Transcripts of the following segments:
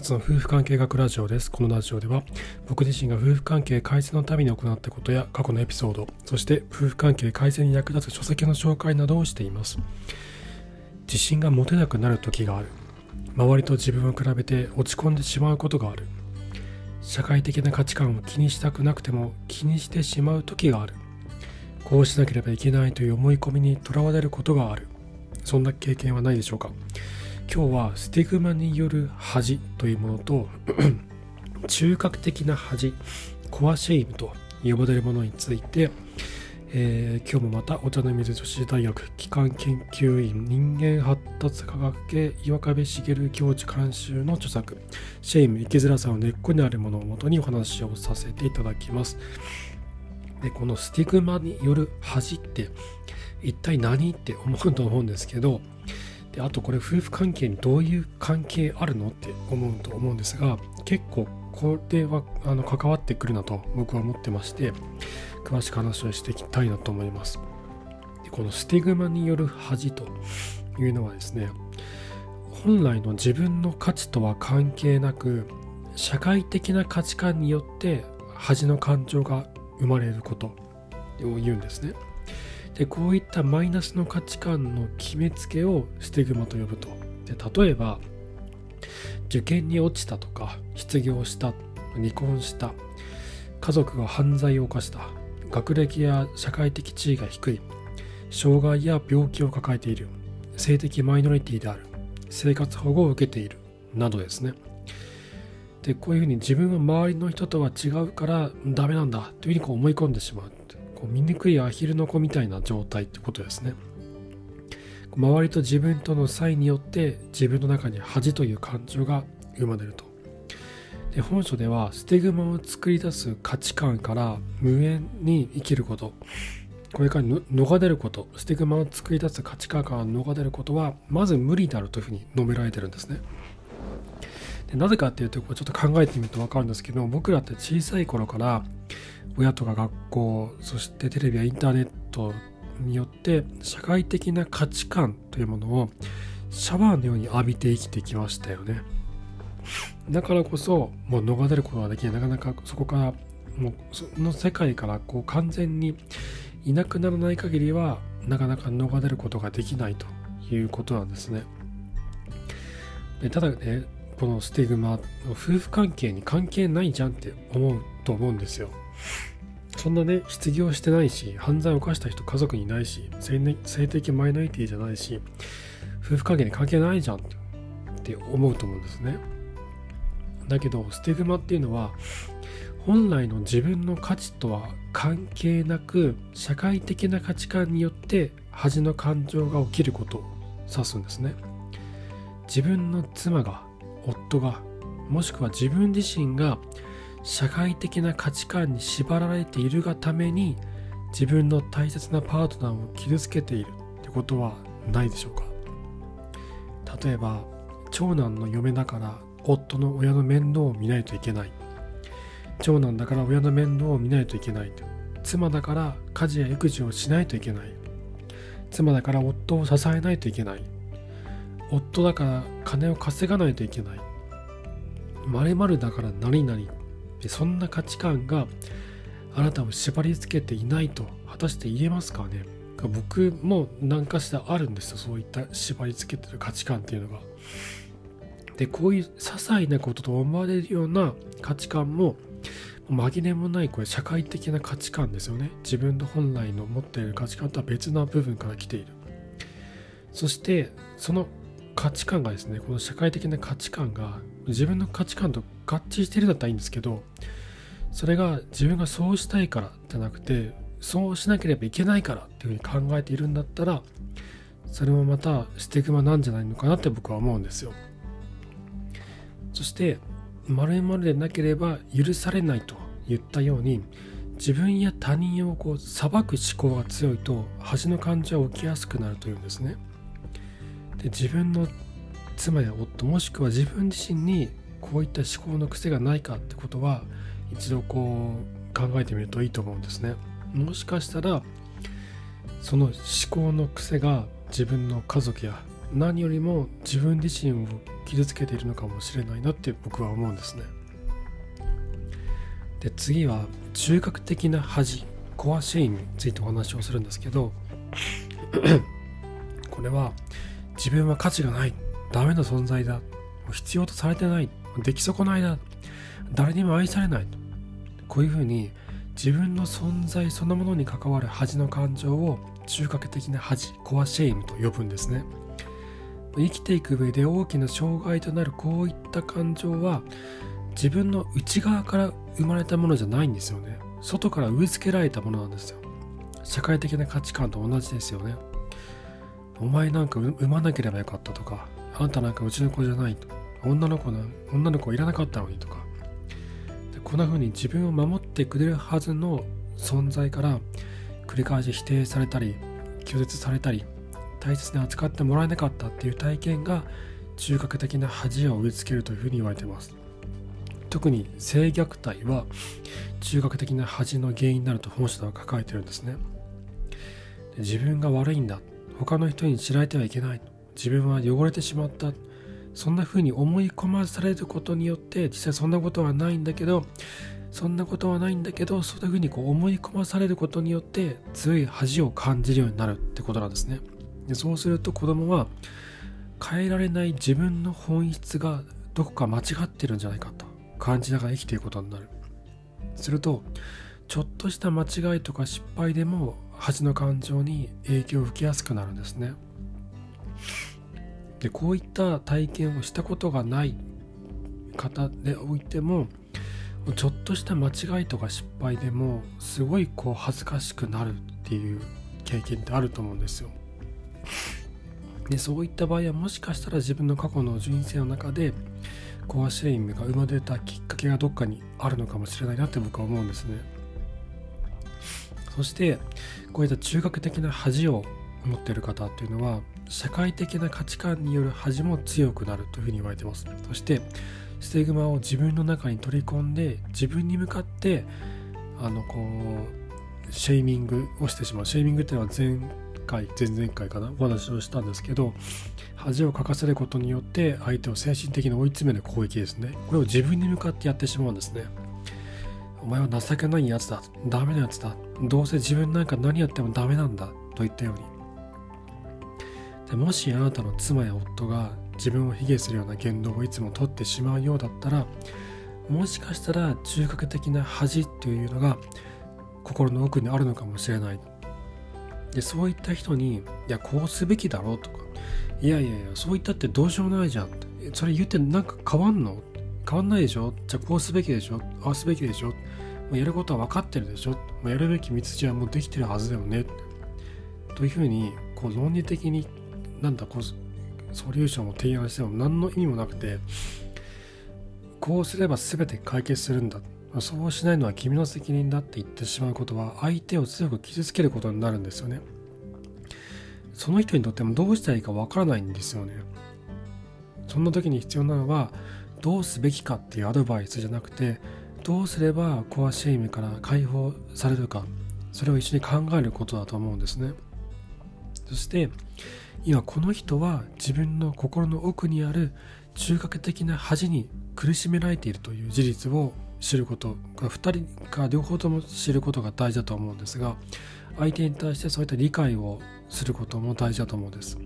初の夫婦関係学ラジオです。このラジオでは僕自身が夫婦関係改善のために行ったことや過去のエピソード、そして夫婦関係改善に役立つ書籍の紹介などをしています。自信が持てなくなる時がある。周りと自分を比べて落ち込んでしまうことがある。社会的な価値観を気にしたくなくても気にしてしまう時がある。こうしなければいけないという思い込みにとらわれることがある。そんな経験はないでしょうか今日はスティグマによる恥というものと 中核的な恥コアシェイムと呼ばれるものについて、えー、今日もまたお茶の水女子大学基幹研究院人間発達科学系岩壁茂教授監修の著作シェイム生きづらさの根っこにあるものをもとにお話をさせていただきます。でこのスティグマによる恥って一体何って思うと思うんですけどであとこれ夫婦関係にどういう関係あるのって思うと思うんですが結構これはあの関わってくるなと僕は思ってまして詳しく話をしていきたいなと思います。でこのスティグマによる恥というのはですね本来の自分の価値とは関係なく社会的な価値観によって恥の感情が生まれることを言うんですね。でこういったマイナスの価値観の決めつけをステグマと呼ぶと。で例えば受験に落ちたとか失業した離婚した家族が犯罪を犯した学歴や社会的地位が低い障害や病気を抱えている性的マイノリティである生活保護を受けているなどですね。でこういうふうに自分は周りの人とは違うからダメなんだというふうにこう思い込んでしまう。こう醜いアヒルの子みたいな状態ってことですね。周りと自分との差異によって自分の中に恥という感情が生まれると。で本書ではステグマを作り出す価値観から無縁に生きること。これから逃れること。ステグマを作り出す価値観から逃れることはまず無理であるというふうに述べられてるんですね。でなぜかっていうとこれちょっと考えてみると分かるんですけど僕らって小さい頃から親とか学校そしてテレビやインターネットによって社会的な価値観というものをシャワーのように浴びて生きてきましたよね。だからこそもう逃れることができない。なかなかそこからもうその世界からこう完全にいなくならない限りはなかなか逃れることができないということなんですね。でただねこのスティグマ夫婦関係に関係ないじゃんって思うと思うんですよ。そんなね失業してないし犯罪を犯した人家族にいないし性的マイノリティじゃないし夫婦関係に関係ないじゃんって思うと思うんですね。だけどスティグマっていうのは本来の自分の価値とは関係なく社会的な価値観によって恥の感情が起きることを指すんですね。自分の妻が夫がもしくは自分自身が社会的な価値観に縛られているがために自分の大切なパートナーを傷つけているってことはないでしょうか？例えば長男の嫁だから夫の親の面倒を見ないといけない。長男だから親の面倒を見ないといけない。妻だから家事や育児をしないといけない。妻だから夫を支えないといけない。夫だから金を稼がないといけない。〇〇だから何々。でそんな価値観があなたを縛り付けていないと果たして言えますかね。僕も何かしらあるんですよ。そういった縛り付けてる価値観っていうのが。でこういう些細なことと思われるような価値観も紛れもないこれ社会的な価値観ですよね。自分の本来の持っている価値観とは別な部分から来ている。そしてその価値観がですねこの社会的な価値観が自分の価値観と合致してるんだったらいいんですけどそれが自分がそうしたいからじゃなくてそうしなければいけないからっていうふうに考えているんだったらそれもまたステグマなんじゃないのかなって僕は思うんですよ。そして丸々でなければ許されないと言ったように自分や他人をこう裁く思考が強いと恥の感情は起きやすくなるというんですね。で自分の妻や夫もしくは自分自身にこういった思考の癖がないかってことは一度こう考えてみるといいと思うんですね。もしかしたらその思考の癖が自分の家族や何よりも自分自身を傷つけているのかもしれないなって僕は思うんですね。で次は中核的な恥コアシェインについてお話をするんですけど これは自分は価値がない。ダメな存在だ。必要とされてない。出来損ないだ誰にも愛されない。こういうふうに自分の存在そのものに関わる恥の感情を中核的な恥コアシェイムと呼ぶんですね。生きていく上で大きな障害となるこういった感情は自分の内側から生まれたものじゃないんですよね。外から植え付けられたものなんですよ。社会的な価値観と同じですよね。お前なんか産まなければよかったとかあんたなんかうちの子じゃないと女の子な女の子いらなかったのにとか。でこんな風に自分を守ってくれるはずの存在から繰り返し否定されたり拒絶されたり大切に扱ってもらえなかったっていう体験が中核的な恥を植え付けるというふうに言われています。特に性虐待は中核的な恥の原因になると本書では書かれてるんですね。自分が悪いんだ。他の人に知られてはいけない。自分は汚れてしまった。そんな風に思い込まされることによって実際そんなことはないんだけどそんなことはないんだけどそういう風にこう思い込まされることによって強い恥を感じるようになるってことなんですね。でそうすると子供は変えられない自分の本質がどこか間違ってるんじゃないかと感じながら生きていくことになる。するとちょっとした間違いとか失敗でも恥の感情に影響を受けやすくなるんですね。でこういった体験をしたことがない方でおいてもちょっとした間違いとか失敗でもすごいこう恥ずかしくなるっていう経験ってあると思うんですよ。でそういった場合はもしかしたら自分の過去の人生の中でコアシェイムが生まれたきっかけがどっかにあるのかもしれないなって僕は思うんですね。そしてこういった中学的な恥を持っている方っていうのは社会的な価値観による恥も強くなるというふうに言われてます。そしてステグマを自分の中に取り込んで自分に向かってあのこうシェイミングをしてしまう。シェイミングっていうのは前回前々回かな？お話をしたんですけど恥をかかせることによって相手を精神的に追い詰める攻撃ですね。これを自分に向かってやってしまうんですね。お前は情けないやつだ。ダメなやつだ。どうせ自分なんか何やってもダメなんだ。と言ったように。でもしあなたの妻や夫が自分を卑下するような言動をいつもとってしまうようだったらもしかしたら中核的な恥というのが心の奥にあるのかもしれない。でそういった人に「いやこうすべきだろ」うとか「いやいやいやそう言ったってどうしようもないじゃん」それ言ってなんか変わんの？変わんないでしょ？じゃあこうすべきでしょ？ああすべきでしょ？もうやることは分かってるでしょ。もうやるべき道筋はもうできてるはずだよね。というふうにこう論理的になんだこうソリューションを提案しても何の意味もなくてこうすれば全て解決するんだ。そうしないのは君の責任だって言ってしまうことは相手を強く傷つけることになるんですよね。その人にとってもどうしたらいいかわからないんですよね。そんな時に必要なのはどうすべきかっていうアドバイスじゃなくてどうすればコアシェイムから解放されるかそれを一緒に考えることだと思うんですねそして今この人は自分の心の奥にある中核的な恥に苦しめられているという事実を知ること2人か両方とも知ることが大事だと思うんですが相手に対してそういった理解をすることも大事だと思うんです。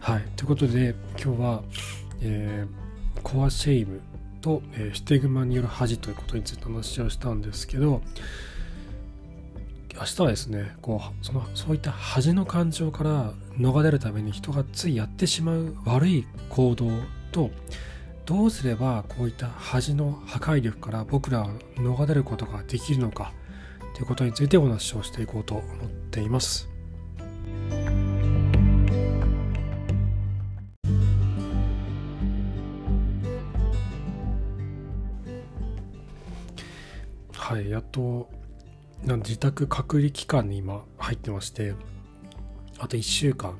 はい、ということで今日は、えー、コアシェイムと、えー、スティグマによる恥ということについて話をしたんですけど明日はですねこうそのそういった恥の感情から逃れるために人がついやってしまう悪い行動とどうすればこういった恥の破壊力から僕らは逃れることができるのかということについてお話をしていこうと思っています。はい、やっとなん自宅隔離期間に今入ってましてあと1週間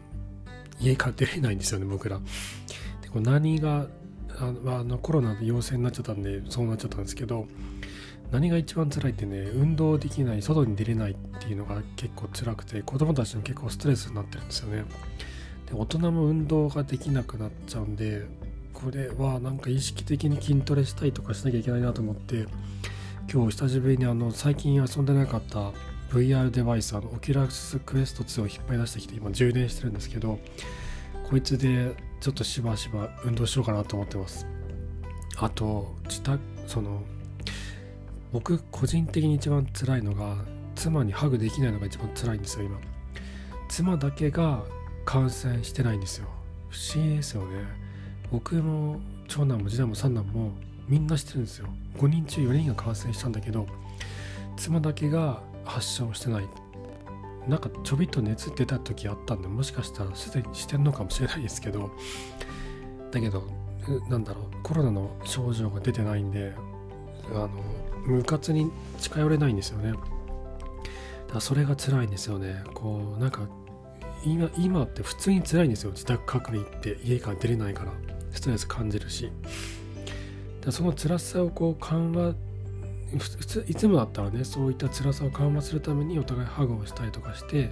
家から出れないんですよね僕ら。でこれ何があのあのコロナで陽性になっちゃったんでそうなっちゃったんですけど何が一番辛いってね運動できない外に出れないっていうのが結構辛くて子供たちも結構ストレスになってるんですよねで大人も運動ができなくなっちゃうんでこれはなんか意識的に筋トレしたりとかしなきゃいけないなと思って今日久しぶりにあの最近遊んでなかった VR デバイスあのオキュラスクエスト2を引っ張り出してきて今充電してるんですけどこいつでちょっとしばしば運動しようかなと思ってます。あと自宅その僕個人的に一番辛いのが妻にハグできないのが一番辛いんですよ今。妻だけが感染してないんですよ。不思議ですよね。僕も長男も次男も三男もみんなしてるんですよ。5人中4人が感染したんだけど妻だけが発症してない。なんかちょびっと熱出た時あったんでもしかしたらすでにしてんのかもしれないですけどだけどなんだろうコロナの症状が出てないんであの無活に近寄れないんですよね。だからそれが辛いんですよね。こうなんか今今って普通に辛いんですよ。自宅隔離って家から出れないから。ストレス感じるし。だその辛さをこう緩和普通いつもだったらねそういった辛さを緩和するためにお互いハグをしたりとかして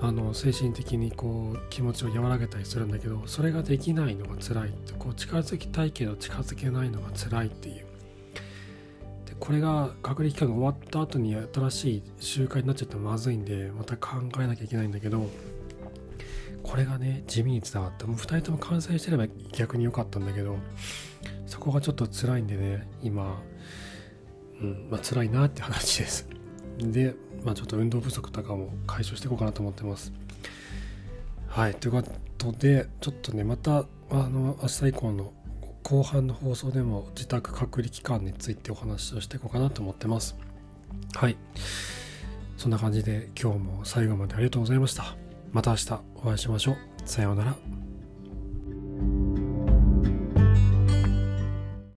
あの精神的にこう気持ちを和らげたりするんだけどそれができないのが辛いってこう近づきたいけど近づけないのが辛いっていう。でこれが隔離期間が終わった後に新しい習慣になっちゃったらまずいんでまた考えなきゃいけないんだけどこれがね地味につながってもう2人とも感染してれば逆に良かったんだけどこがちょっと辛いんでね今。うんまあ辛いなって話です。でまあちょっと運動不足とかも解消していこうかなと思ってます。はいということでちょっとねまたあの明日以降の後半の放送でも自宅隔離期間についてお話をしていこうかなと思ってます。はい。そんな感じで今日も最後までありがとうございました。また明日お会いしましょう。さようなら。